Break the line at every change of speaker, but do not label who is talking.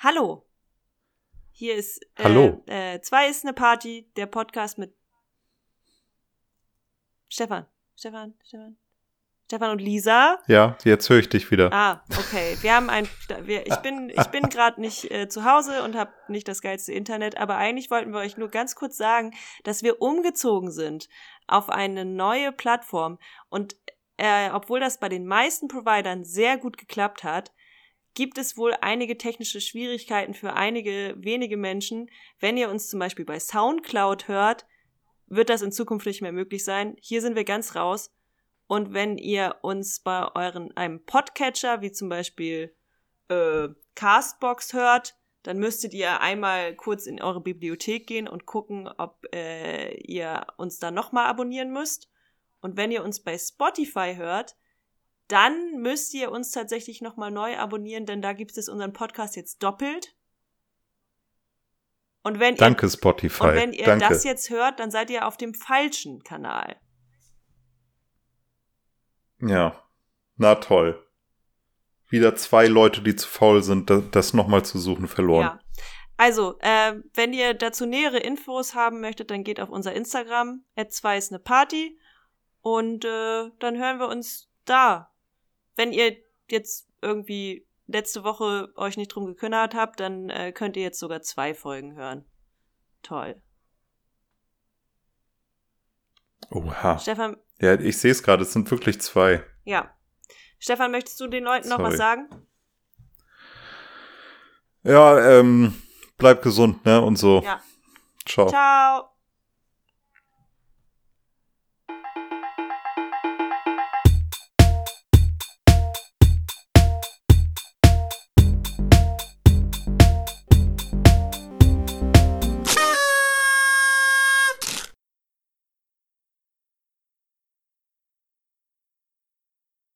Hallo. Hier ist äh,
Hallo.
Äh, zwei ist eine Party, der Podcast mit Stefan. Stefan, Stefan. Stefan und Lisa.
Ja, jetzt höre ich dich wieder.
Ah, okay. Wir haben ein. Wir, ich bin, ich bin gerade nicht äh, zu Hause und habe nicht das geilste Internet, aber eigentlich wollten wir euch nur ganz kurz sagen, dass wir umgezogen sind auf eine neue Plattform und äh, obwohl das bei den meisten Providern sehr gut geklappt hat, gibt es wohl einige technische Schwierigkeiten für einige wenige Menschen. Wenn ihr uns zum Beispiel bei SoundCloud hört, wird das in Zukunft nicht mehr möglich sein. Hier sind wir ganz raus. Und wenn ihr uns bei euren einem Podcatcher, wie zum Beispiel äh, Castbox hört, dann müsstet ihr einmal kurz in eure Bibliothek gehen und gucken, ob äh, ihr uns da nochmal abonnieren müsst. Und wenn ihr uns bei Spotify hört, dann müsst ihr uns tatsächlich nochmal neu abonnieren, denn da gibt es unseren Podcast jetzt doppelt. Und wenn
Danke,
ihr,
Spotify.
Und wenn ihr
Danke.
das jetzt hört, dann seid ihr auf dem falschen Kanal.
Ja. Na toll. Wieder zwei Leute, die zu faul sind, das, nochmal zu suchen, verloren.
Ja. Also, äh, wenn ihr dazu nähere Infos haben möchtet, dann geht auf unser Instagram, zwei ist eine Party. Und äh, dann hören wir uns da wenn ihr jetzt irgendwie letzte Woche euch nicht drum gekümmert habt, dann äh, könnt ihr jetzt sogar zwei Folgen hören. Toll.
Oha.
Stefan.
Ja, ich sehe es gerade, es sind wirklich zwei.
Ja. Stefan, möchtest du den Leuten
Sorry.
noch was sagen?
Ja, ähm, bleib gesund, ne? Und so.
Ja.
Ciao.
Ciao.